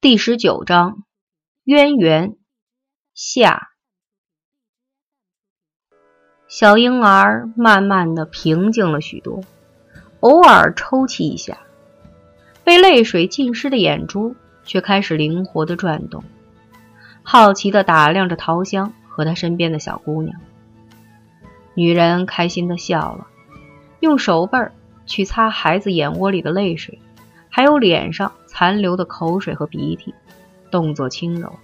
第十九章渊源下。小婴儿慢慢的平静了许多，偶尔抽泣一下，被泪水浸湿的眼珠却开始灵活的转动，好奇的打量着桃香和她身边的小姑娘。女人开心的笑了，用手背儿去擦孩子眼窝里的泪水，还有脸上。残留的口水和鼻涕，动作轻柔。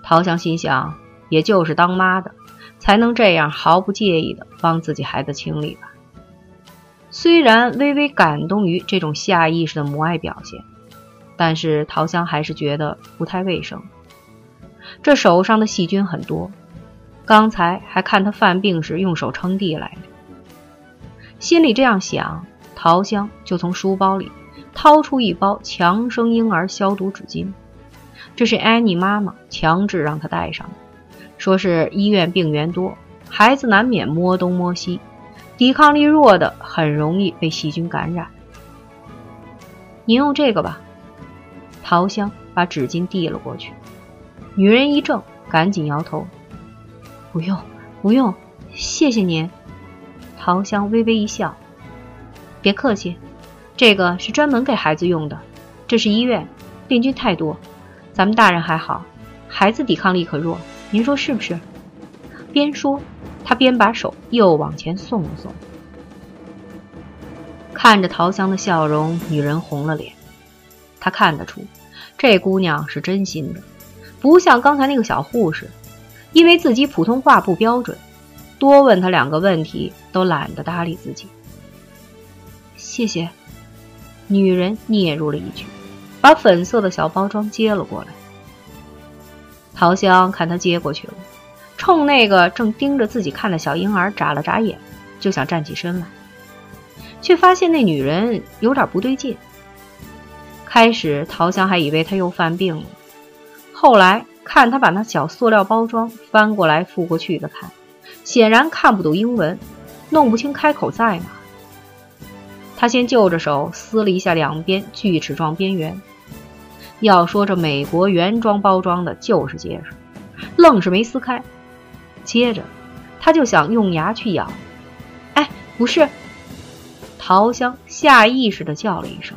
陶香心想，也就是当妈的才能这样毫不介意的帮自己孩子清理吧。虽然微微感动于这种下意识的母爱表现，但是陶香还是觉得不太卫生。这手上的细菌很多，刚才还看他犯病时用手撑地来着。心里这样想，陶香就从书包里。掏出一包强生婴儿消毒纸巾，这是安妮妈妈强制让她带上的，说是医院病源多，孩子难免摸东摸西，抵抗力弱的很容易被细菌感染。您用这个吧。桃香把纸巾递了过去，女人一怔，赶紧摇头：“不用，不用，谢谢您。”桃香微微一笑：“别客气。”这个是专门给孩子用的，这是医院，病菌太多，咱们大人还好，孩子抵抗力可弱，您说是不是？边说，他边把手又往前送了送。看着桃香的笑容，女人红了脸。她看得出，这姑娘是真心的，不像刚才那个小护士，因为自己普通话不标准，多问她两个问题都懒得搭理自己。谢谢。女人嗫嚅了一句，把粉色的小包装接了过来。桃香看她接过去了，冲那个正盯着自己看的小婴儿眨了眨眼，就想站起身来，却发现那女人有点不对劲。开始桃香还以为她又犯病了，后来看她把那小塑料包装翻过来覆过去的看，显然看不懂英文，弄不清开口在哪。他先就着手撕了一下两边锯齿状边缘，要说这美国原装包装的就是结实，愣是没撕开。接着，他就想用牙去咬，哎，不是！桃香下意识地叫了一声。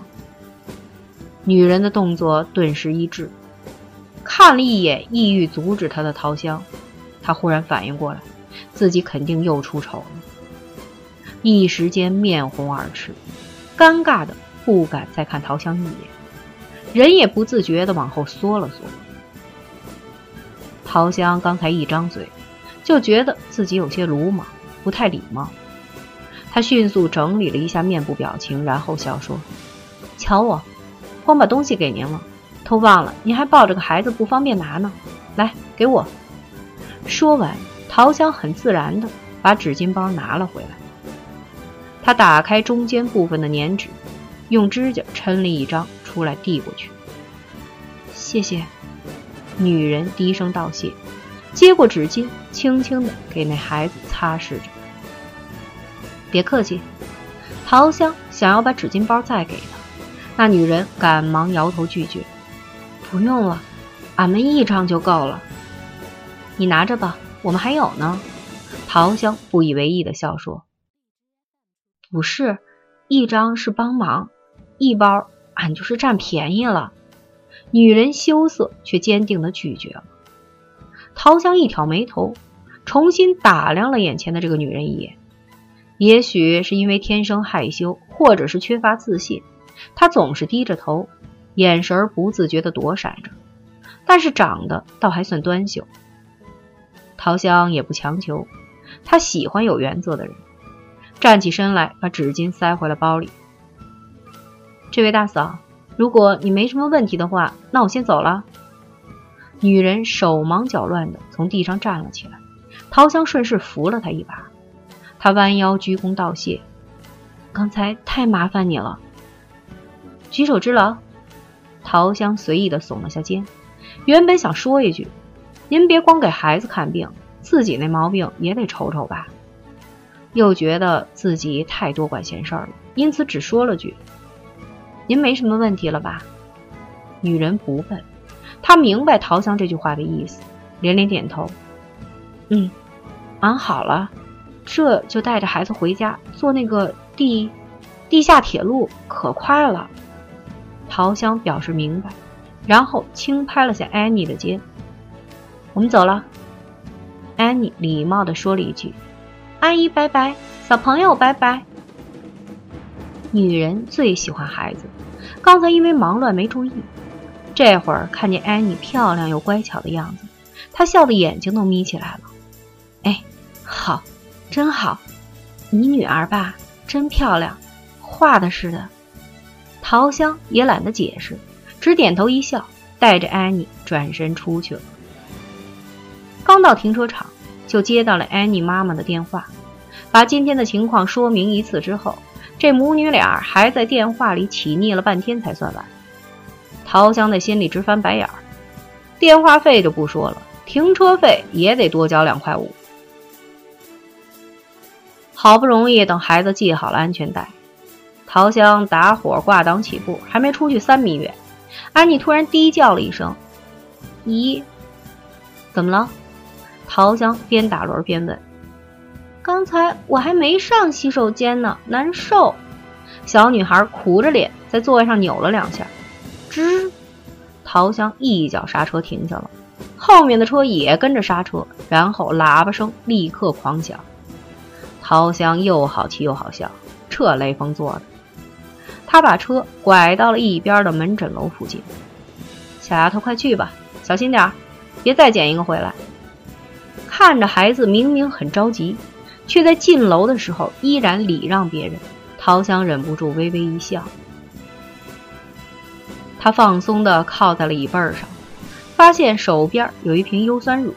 女人的动作顿时一滞，看了一眼意欲阻止她的桃香，她忽然反应过来，自己肯定又出丑了。一时间面红耳赤，尴尬的不敢再看陶香一眼，人也不自觉的往后缩了缩。陶香刚才一张嘴，就觉得自己有些鲁莽，不太礼貌。他迅速整理了一下面部表情，然后笑说：“瞧我，光把东西给您了，都忘了您还抱着个孩子不方便拿呢。来，给我。”说完，陶香很自然的把纸巾包拿了回来。他打开中间部分的粘纸，用指甲抻了一张出来递过去。谢谢，女人低声道谢，接过纸巾，轻轻的给那孩子擦拭着。别客气。桃香想要把纸巾包再给他，那女人赶忙摇头拒绝：“不用了，俺们一张就够了。你拿着吧，我们还有呢。”桃香不以为意的笑说。不是，一张是帮忙，一包俺就是占便宜了。女人羞涩却坚定的拒绝了。桃香一挑眉头，重新打量了眼前的这个女人一眼。也许是因为天生害羞，或者是缺乏自信，她总是低着头，眼神不自觉的躲闪着。但是长得倒还算端秀。桃香也不强求，她喜欢有原则的人。站起身来，把纸巾塞回了包里。这位大嫂，如果你没什么问题的话，那我先走了。女人手忙脚乱的从地上站了起来，桃香顺势扶了她一把。她弯腰鞠躬道谢：“刚才太麻烦你了。”举手之劳。桃香随意的耸了下肩，原本想说一句：“您别光给孩子看病，自己那毛病也得瞅瞅吧。”又觉得自己太多管闲事儿了，因此只说了句：“您没什么问题了吧？”女人不笨，她明白陶香这句话的意思，连连点头。嗯，俺好了，这就带着孩子回家，坐那个地地下铁路，可快了。陶香表示明白，然后轻拍了下安妮的肩。我们走了。安妮礼貌地说了一句：“阿姨拜拜，小朋友拜拜。”女人最喜欢孩子，刚才因为忙乱没注意，这会儿看见安妮漂亮又乖巧的样子，她笑的眼睛都眯起来了。哎，好，真好，你女儿吧，真漂亮，画的似的。桃香也懒得解释，只点头一笑，带着安妮转身出去了。刚到停车场，就接到了安妮妈妈的电话，把今天的情况说明一次之后，这母女俩还在电话里起腻了半天才算完。陶香在心里直翻白眼儿，电话费就不说了，停车费也得多交两块五。好不容易等孩子系好了安全带。陶香打火挂档起步，还没出去三米远，安妮突然低叫了一声：“咦，怎么了？”陶香边打轮边问：“刚才我还没上洗手间呢，难受。”小女孩苦着脸在座位上扭了两下，吱！陶香一脚刹车停下了，后面的车也跟着刹车，然后喇叭声立刻狂响。陶香又好气又好笑，这雷锋做的。他把车拐到了一边的门诊楼附近。小丫头，快去吧，小心点儿，别再捡一个回来。看着孩子明明很着急，却在进楼的时候依然礼让别人，陶香忍不住微微一笑。他放松地靠在了椅背上，发现手边有一瓶优酸乳，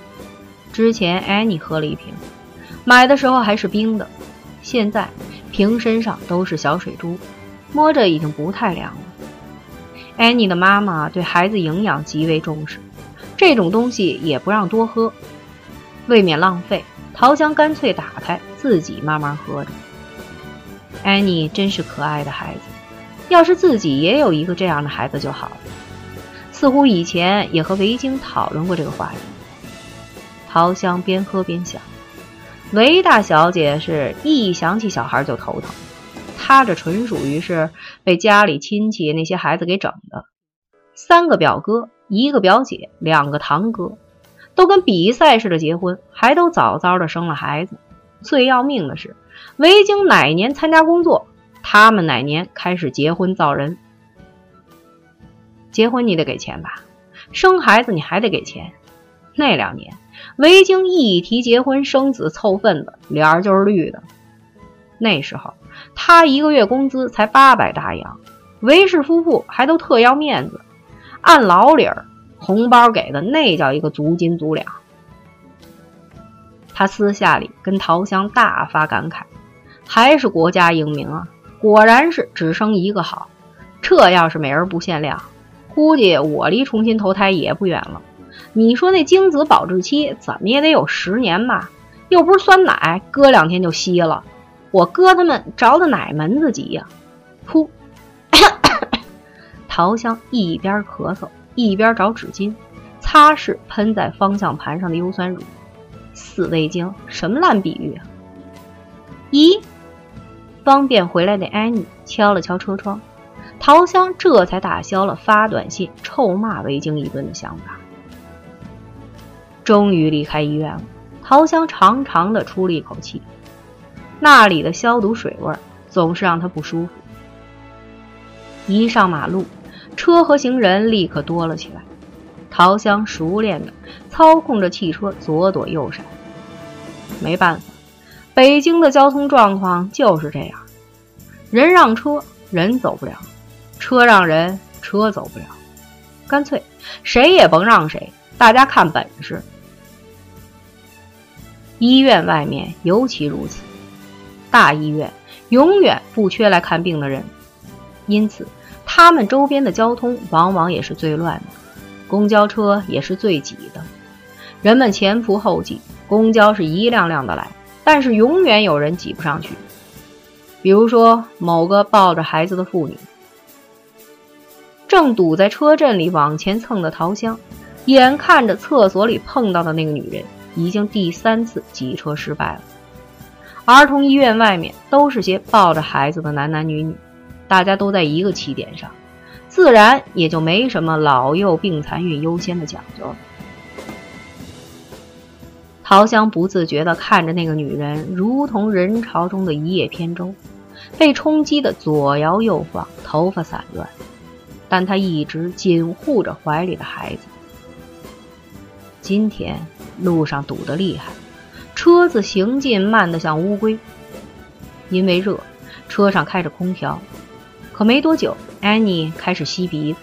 之前安妮喝了一瓶，买的时候还是冰的，现在瓶身上都是小水珠。摸着已经不太凉了。安妮的妈妈对孩子营养极为重视，这种东西也不让多喝，未免浪费。陶香干脆打开，自己慢慢喝着。安妮真是可爱的孩子，要是自己也有一个这样的孩子就好了。似乎以前也和维京讨论过这个话题。陶香边喝边想，维大小姐是一想起小孩就头疼。她这纯属于是被家里亲戚那些孩子给整的，三个表哥，一个表姐，两个堂哥，都跟比赛似的结婚，还都早早的生了孩子。最要命的是，维京哪年参加工作，他们哪年开始结婚造人。结婚你得给钱吧，生孩子你还得给钱。那两年，维京一提结婚生子凑份子，脸儿就是绿的。那时候。他一个月工资才八百大洋，维氏夫妇还都特要面子，按老理儿，红包给的那叫一个足斤足两。他私下里跟陶香大发感慨，还是国家英明啊，果然是只生一个好。这要是美人不限量，估计我离重新投胎也不远了。你说那精子保质期怎么也得有十年吧？又不是酸奶，搁两天就稀了。我哥他们着的哪门子急呀？噗！陶香一边咳嗽一边找纸巾擦拭喷在方向盘上的优酸乳。死味精，什么烂比喻啊！咦？方便回来的安妮敲了敲车窗，陶香这才打消了发短信臭骂维京一顿的想法。终于离开医院了，陶香长长的出了一口气。那里的消毒水味总是让他不舒服。一上马路，车和行人立刻多了起来。陶香熟练地操控着汽车左躲右闪。没办法，北京的交通状况就是这样：人让车，人走不了；车让人，车走不了。干脆谁也甭让谁，大家看本事。医院外面尤其如此。大医院永远不缺来看病的人，因此他们周边的交通往往也是最乱的，公交车也是最挤的，人们前仆后继，公交是一辆辆的来，但是永远有人挤不上去。比如说某个抱着孩子的妇女，正堵在车阵里往前蹭的桃香，眼看着厕所里碰到的那个女人已经第三次挤车失败了。儿童医院外面都是些抱着孩子的男男女女，大家都在一个起点上，自然也就没什么老幼病残孕优先的讲究了。桃香不自觉地看着那个女人，如同人潮中的一叶扁舟，被冲击的左摇右晃，头发散乱。但她一直紧护着怀里的孩子。今天路上堵得厉害，车子行进慢得像乌龟。因为热，车上开着空调，可没多久，安妮开始吸鼻子。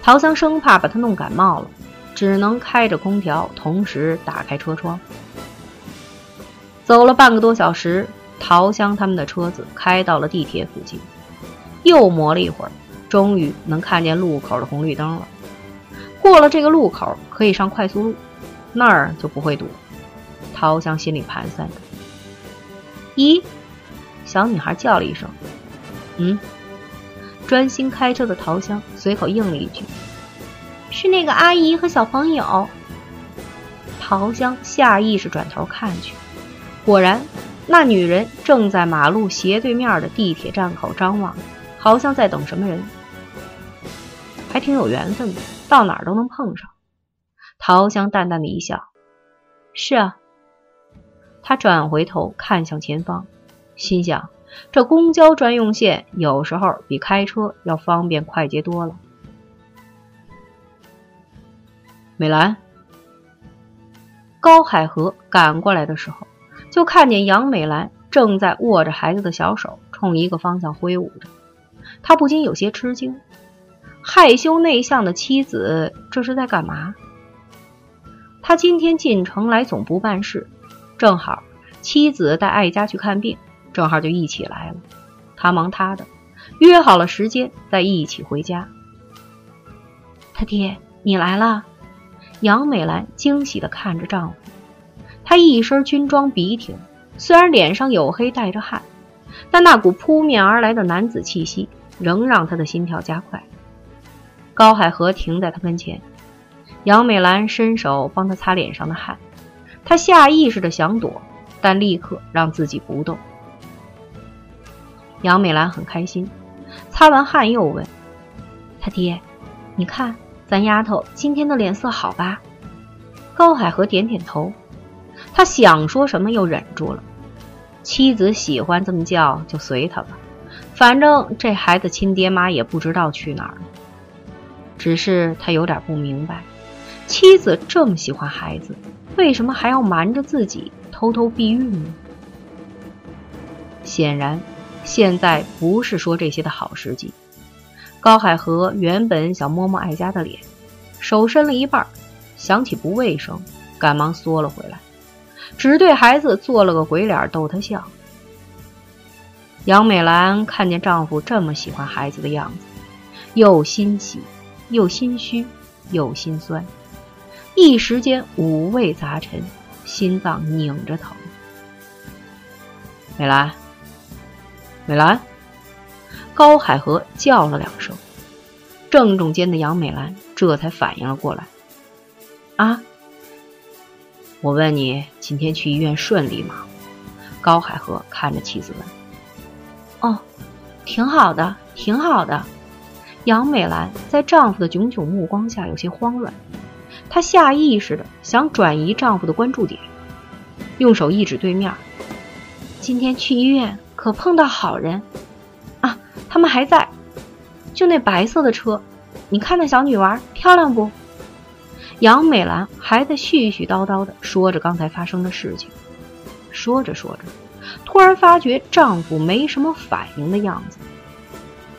陶香生怕把她弄感冒了。只能开着空调，同时打开车窗。走了半个多小时，陶香他们的车子开到了地铁附近，又磨了一会儿，终于能看见路口的红绿灯了。过了这个路口，可以上快速路，那儿就不会堵。陶香心里盘算着。咦，小女孩叫了一声：“嗯。”专心开车的桃香随口应了一句。是那个阿姨和小朋友。桃香下意识转头看去，果然，那女人正在马路斜对面的地铁站口张望，好像在等什么人。还挺有缘分的，到哪儿都能碰上。桃香淡淡的一笑：“是啊。”她转回头看向前方，心想：这公交专用线有时候比开车要方便快捷多了。美兰，高海河赶过来的时候，就看见杨美兰正在握着孩子的小手，冲一个方向挥舞着。他不禁有些吃惊，害羞内向的妻子这是在干嘛？他今天进城来总部办事，正好妻子带爱家去看病，正好就一起来了。他忙他的，约好了时间再一起回家。他爹，你来了。杨美兰惊喜地看着丈夫，她一身军装笔挺，虽然脸上黝黑带着汗，但那股扑面而来的男子气息仍让她的心跳加快。高海河停在她跟前，杨美兰伸手帮他擦脸上的汗，她下意识地想躲，但立刻让自己不动。杨美兰很开心，擦完汗又问：“他爹，你看。”咱丫头今天的脸色好吧？高海河点点头，他想说什么又忍住了。妻子喜欢这么叫，就随他吧。反正这孩子亲爹妈也不知道去哪儿了。只是他有点不明白，妻子这么喜欢孩子，为什么还要瞒着自己偷偷避孕呢？显然，现在不是说这些的好时机。高海河原本想摸摸爱家的脸，手伸了一半，想起不卫生，赶忙缩了回来，只对孩子做了个鬼脸逗他笑。杨美兰看见丈夫这么喜欢孩子的样子，又欣喜，又心虚，又心酸，一时间五味杂陈，心脏拧着疼。美兰，美兰。高海河叫了两声，正中间的杨美兰这才反应了过来。啊！我问你，今天去医院顺利吗？高海河看着妻子问。哦，挺好的，挺好的。杨美兰在丈夫的炯炯目光下有些慌乱，她下意识的想转移丈夫的关注点，用手一指对面。今天去医院可碰到好人。啊他们还在，就那白色的车，你看那小女娃漂亮不？杨美兰还在絮絮叨叨的说着刚才发生的事情，说着说着，突然发觉丈夫没什么反应的样子，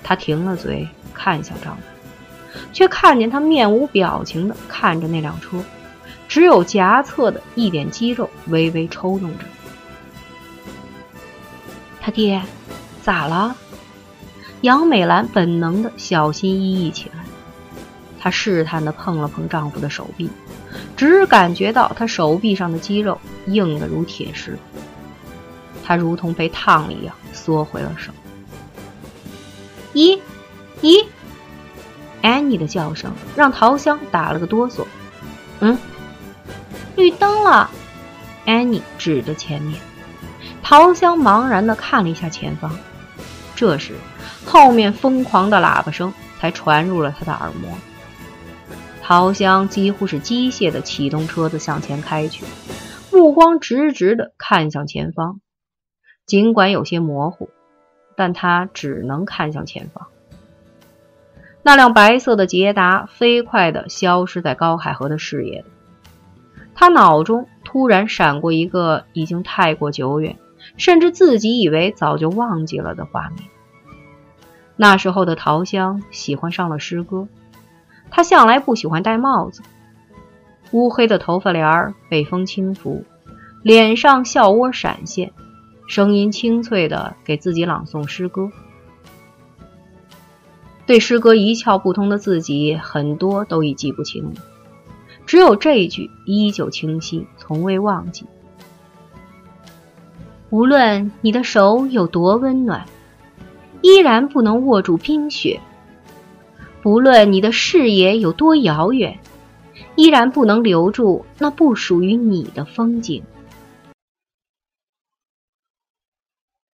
她停了嘴，看向丈夫，却看见他面无表情的看着那辆车，只有颊侧的一点肌肉微微抽动着。他爹，咋了？杨美兰本能的小心翼翼起来，她试探的碰了碰丈夫的手臂，只感觉到他手臂上的肌肉硬得如铁石，她如同被烫了一样缩回了手。咦，咦，安妮的叫声让桃香打了个哆嗦。嗯，绿灯了。安妮指着前面。桃香茫然地看了一下前方。这时，后面疯狂的喇叭声才传入了他的耳膜。桃香几乎是机械地启动车子向前开去，目光直直地看向前方。尽管有些模糊，但他只能看向前方。那辆白色的捷达飞快地消失在高海河的视野里。他脑中突然闪过一个已经太过久远，甚至自己以为早就忘记了的画面。那时候的桃香喜欢上了诗歌。他向来不喜欢戴帽子，乌黑的头发帘儿被风轻拂，脸上笑窝闪现，声音清脆的给自己朗诵诗歌。对诗歌一窍不通的自己，很多都已记不清了，只有这一句依旧清晰，从未忘记。无论你的手有多温暖，依然不能握住冰雪；不论你的视野有多遥远，依然不能留住那不属于你的风景。